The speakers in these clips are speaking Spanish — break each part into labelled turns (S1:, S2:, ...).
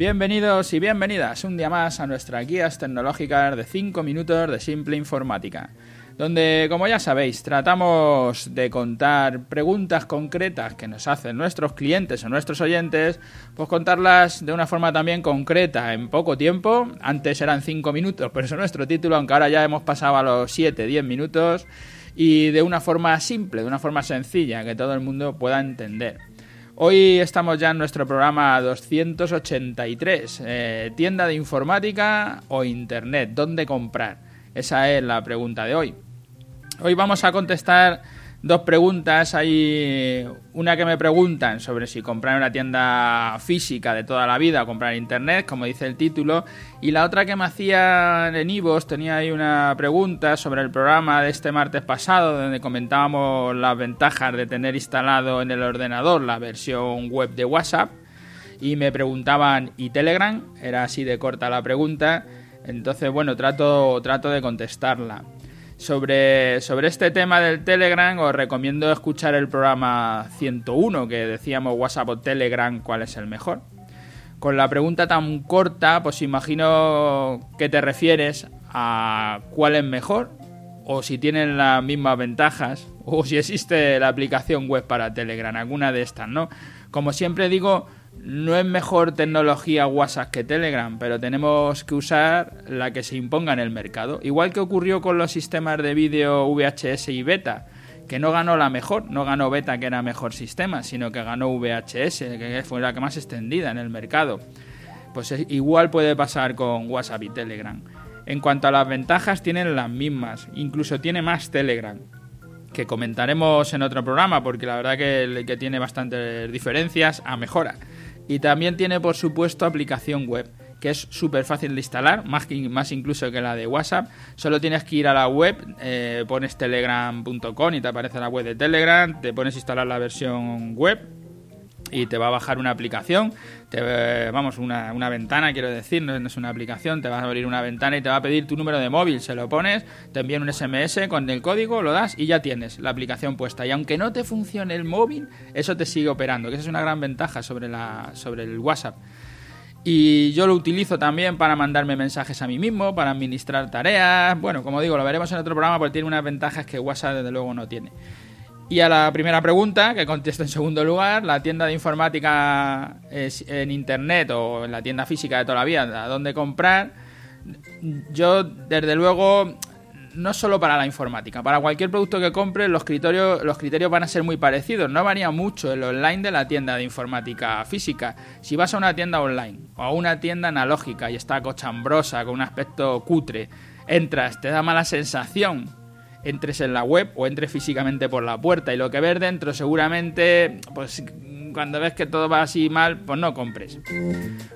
S1: Bienvenidos y bienvenidas un día más a nuestras guías tecnológicas de 5 minutos de simple informática, donde, como ya sabéis, tratamos de contar preguntas concretas que nos hacen nuestros clientes o nuestros oyentes, pues contarlas de una forma también concreta, en poco tiempo. Antes eran 5 minutos, pero es nuestro título, aunque ahora ya hemos pasado a los 7, 10 minutos, y de una forma simple, de una forma sencilla, que todo el mundo pueda entender. Hoy estamos ya en nuestro programa 283, eh, tienda de informática o internet, ¿dónde comprar? Esa es la pregunta de hoy. Hoy vamos a contestar dos preguntas. Hay una que me preguntan sobre si comprar en una tienda física de toda la vida o comprar en internet, como dice el título. Y la otra que me hacían en Ivos, tenía ahí una pregunta sobre el programa de este martes pasado, donde comentábamos las ventajas de tener instalado en el ordenador la versión web de WhatsApp. Y me preguntaban, ¿y Telegram? Era así de corta la pregunta. Entonces, bueno, trato, trato de contestarla. Sobre, sobre este tema del Telegram os recomiendo escuchar el programa 101 que decíamos WhatsApp o Telegram cuál es el mejor. Con la pregunta tan corta, pues imagino que te refieres a cuál es mejor o si tienen las mismas ventajas o si existe la aplicación web para Telegram, alguna de estas, ¿no? Como siempre digo, no es mejor tecnología WhatsApp que Telegram, pero tenemos que usar la que se imponga en el mercado. Igual que ocurrió con los sistemas de vídeo VHS y beta, que no ganó la mejor, no ganó beta que era mejor sistema, sino que ganó VHS, que fue la que más extendida en el mercado. Pues igual puede pasar con WhatsApp y Telegram. En cuanto a las ventajas, tienen las mismas, incluso tiene más Telegram que comentaremos en otro programa, porque la verdad que, tiene bastantes diferencias a mejora. Y también tiene, por supuesto, aplicación web, que es súper fácil de instalar, más, más incluso que la de WhatsApp. Solo tienes que ir a la web, eh, pones telegram.com y te aparece la web de Telegram, te pones a instalar la versión web y te va a bajar una aplicación, te, vamos, una, una, ventana, quiero decir, no, es una aplicación, te va a abrir una ventana y te va a pedir tu número de móvil, se lo pones, te envían un SMS con el código, lo das y ya tienes la aplicación puesta. Y aunque no te funcione el móvil, eso te sigue operando, que esa es una gran ventaja sobre, la, sobre el WhatsApp. Y yo lo utilizo también para mandarme mensajes a mí mismo, para administrar tareas. Bueno, como digo, lo veremos en otro programa porque tiene unas ventajas que WhatsApp desde luego no tiene. Y a la primera pregunta, que contesto en segundo lugar, la tienda de informática en internet o en la tienda física de toda la vida, ¿a dónde comprar? Yo, desde luego, no solo para la informática, para cualquier producto que compres, los criterios, los criterios van a ser muy parecidos. No varía mucho el online de la tienda de informática física. Si vas a una tienda online o a una tienda analógica y está cochambrosa, con un aspecto cutre, entras, te da mala sensación entres en la web o entres físicamente por la puerta y lo que ves dentro seguramente pues cuando ves que todo va así mal, pues no compres.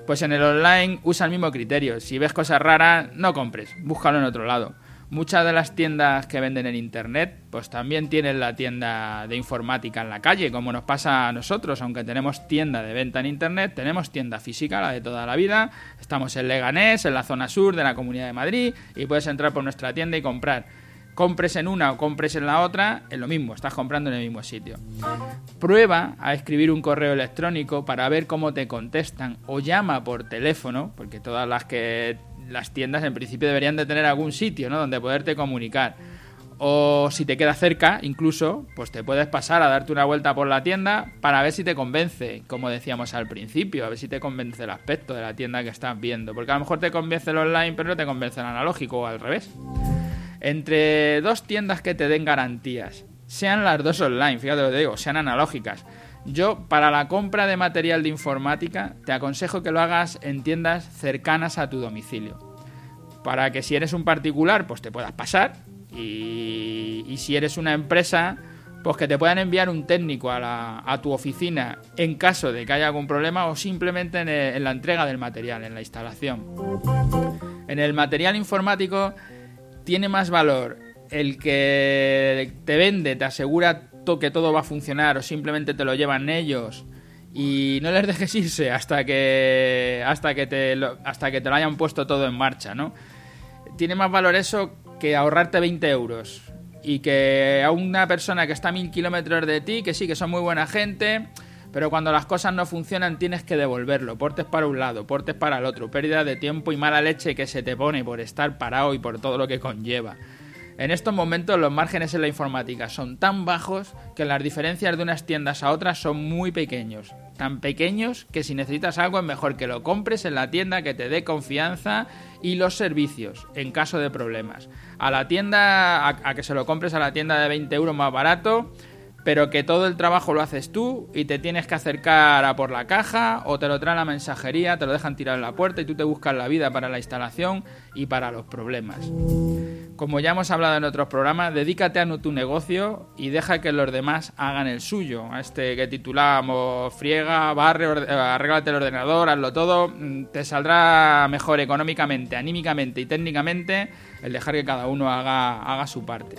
S1: Pues en el online usa el mismo criterio. Si ves cosas raras, no compres. Búscalo en otro lado. Muchas de las tiendas que venden en internet, pues también tienen la tienda de informática en la calle, como nos pasa a nosotros, aunque tenemos tienda de venta en internet, tenemos tienda física, la de toda la vida. Estamos en Leganés, en la zona sur de la Comunidad de Madrid, y puedes entrar por nuestra tienda y comprar compres en una o compres en la otra, es lo mismo, estás comprando en el mismo sitio. Prueba a escribir un correo electrónico para ver cómo te contestan o llama por teléfono, porque todas las que las tiendas en principio deberían de tener algún sitio, ¿no? donde poderte comunicar. O si te queda cerca, incluso, pues te puedes pasar a darte una vuelta por la tienda para ver si te convence, como decíamos al principio, a ver si te convence el aspecto de la tienda que estás viendo. Porque a lo mejor te convence el online, pero no te convence el analógico o al revés entre dos tiendas que te den garantías, sean las dos online, fíjate lo que digo, sean analógicas. Yo, para la compra de material de informática, te aconsejo que lo hagas en tiendas cercanas a tu domicilio. Para que si eres un particular, pues te puedas pasar. Y, si eres una empresa, pues que te puedan enviar un técnico a, a, tu oficina en caso de que haya algún problema o simplemente en la entrega del material, en la instalación. En el material informático tiene más valor el que te vende, te asegura que todo va a funcionar o simplemente te lo llevan ellos y no les dejes irse hasta que hasta que te lo, hasta que te lo hayan puesto todo en marcha, ¿no? Tiene más valor eso que ahorrarte 20 euros y que a una persona que está a mil kilómetros de ti, que sí, que son muy buena gente, Pero cuando las cosas no funcionan tienes que devolverlo, portes para un lado, portes para el otro, pérdida de tiempo y mala leche que se te pone por estar parado y por todo lo que conlleva. En estos momentos los márgenes en la informática son tan bajos que las diferencias de unas tiendas a otras son muy pequeños. Tan pequeños que si necesitas algo es mejor que lo compres en la tienda que te dé confianza y los servicios en caso de problemas. A la tienda, a, que se lo compres a la tienda de 20 euros más barato, pero que todo el trabajo lo haces tú y te tienes que acercar a por la caja o te lo traen la mensajería, te lo dejan tirar en la puerta y tú te buscas la vida para la instalación y para los problemas. Como ya hemos hablado en otros programas, dedícate a tu negocio y deja que los demás hagan el suyo. Este que titulamos friega, barre, arréglate el ordenador, hazlo todo, mm, te saldrá mejor económicamente, anímicamente y técnicamente el dejar que cada uno haga, haga su parte.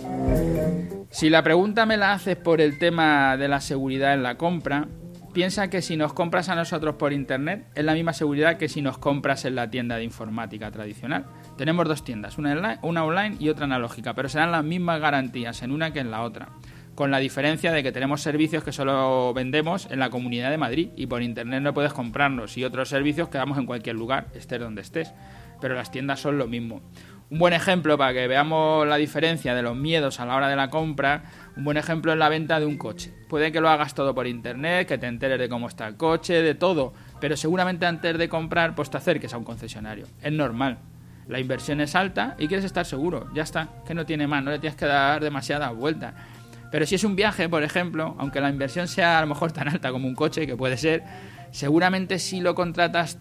S1: Si la pregunta me la haces por el tema de la seguridad en la compra, piensa que si nos compras a nosotros por internet es la misma seguridad que si nos compras en la tienda de informática tradicional. Tenemos dos tiendas, una online, y otra analógica, pero serán las mismas garantías en una que en la otra, con la diferencia de que tenemos servicios que solo vendemos en la Comunidad de Madrid y por internet no puedes comprarnos y otros servicios que damos en cualquier lugar, estés donde estés, pero las tiendas son lo mismo. Un buen ejemplo para que veamos la diferencia de los miedos a la hora de la compra, un buen ejemplo es la venta de un coche. Puede que lo hagas todo por internet, que te enteres de cómo está el coche, de todo, pero seguramente antes de comprar pues te acerques a un concesionario. Es normal, la inversión es alta y quieres estar seguro, ya está, que no tiene más, no le tienes que dar demasiada vuelta. Pero si es un viaje, por ejemplo, aunque la inversión sea a lo mejor tan alta como un coche, que puede ser, seguramente si lo contratas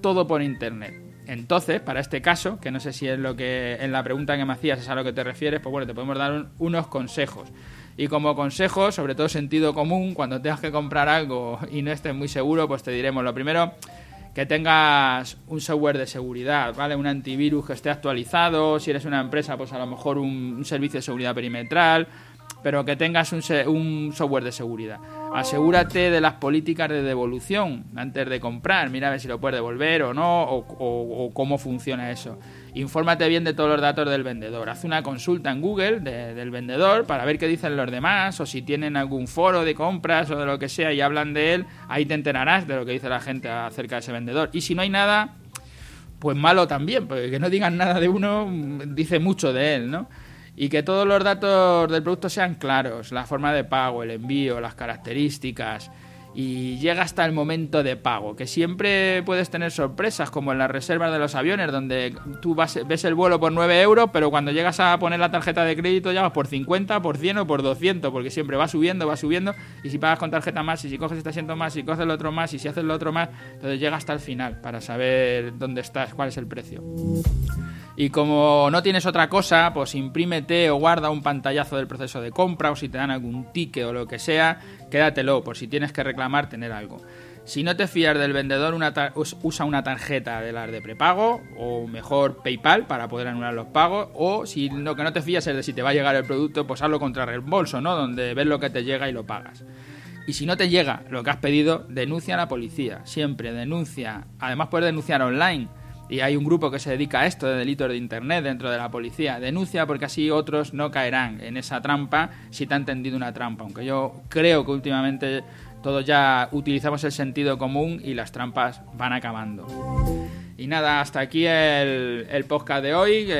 S1: todo por internet. Entonces, para este caso, que no sé si es lo que en la pregunta que me hacías es a lo que te refieres, pues bueno, te podemos dar unos consejos. Y como consejo, sobre todo sentido común, cuando tengas que comprar algo y no estés muy seguro, pues te diremos lo primero, que tengas un software de seguridad, ¿vale? Un antivirus que esté actualizado, si eres una empresa, pues a lo mejor un, servicio de seguridad perimetral, pero que tengas un, un, software de seguridad. Asegúrate de las políticas de devolución antes de comprar, mira a ver si lo puedes devolver o no, o cómo funciona eso infórmate bien de todos los datos del vendedor. Haz una consulta en Google del vendedor para ver qué dicen los demás o si tienen algún foro de compras o de lo que sea y hablan de él, ahí te enterarás de lo que dice la gente acerca de ese vendedor. Y si no hay nada, pues malo también, porque que no digan nada de uno dice mucho de él, ¿no? Y que todos los datos del producto sean claros, la forma de pago, el envío, las características, y llega hasta el momento de pago, que siempre puedes tener sorpresas, como en las reservas de los aviones, donde tú vas, ves el vuelo por 9 euros, pero cuando llegas a poner la tarjeta de crédito ya vas por 50, por 100 o por 200, porque siempre va subiendo, va subiendo, y si pagas con tarjeta más, y si coges este asiento más, y coges el otro más, y si haces el otro más, entonces llega hasta el final para saber dónde estás, cuál es el precio. Y como no tienes otra cosa, pues imprímete o guarda un pantallazo del proceso de compra o si te dan algún ticket o lo que sea, quédatelo por si tienes que reclamar tener algo. Si no te fías del vendedor, usa una tarjeta de las de prepago o mejor PayPal para poder anular los pagos. O si lo que no te fías es de si te va a llegar el producto, pues hazlo contra reembolso, ¿no? Donde ves lo que te llega y lo pagas. Y si no te llega lo que has pedido, denuncia a la policía. Siempre denuncia. Además puedes denunciar online y hay un grupo que se dedica a esto de delitos de Internet dentro de la policía. Denuncia porque así otros no caerán en esa trampa si te han tendido una trampa. Aunque yo creo que últimamente todos ya utilizamos el sentido común y las trampas van acabando. Y nada, hasta aquí el, podcast de hoy.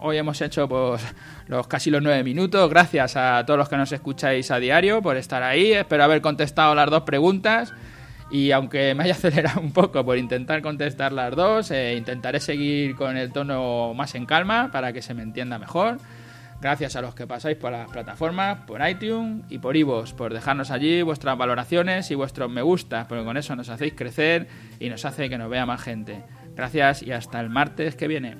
S1: hoy hemos hecho pues, los casi los nueve minutos. Gracias a todos los que nos escucháis a diario por estar ahí. Espero haber contestado las dos preguntas. Y aunque me haya acelerado un poco por intentar contestar las dos, eh, intentaré seguir con el tono más en calma para que se me entienda mejor. Gracias a los que pasáis por las plataformas, por iTunes y por iVoox, por dejarnos allí vuestras valoraciones y vuestros me gusta, porque con eso nos hacéis crecer y nos hace que nos vea más gente. Gracias y hasta el martes que viene.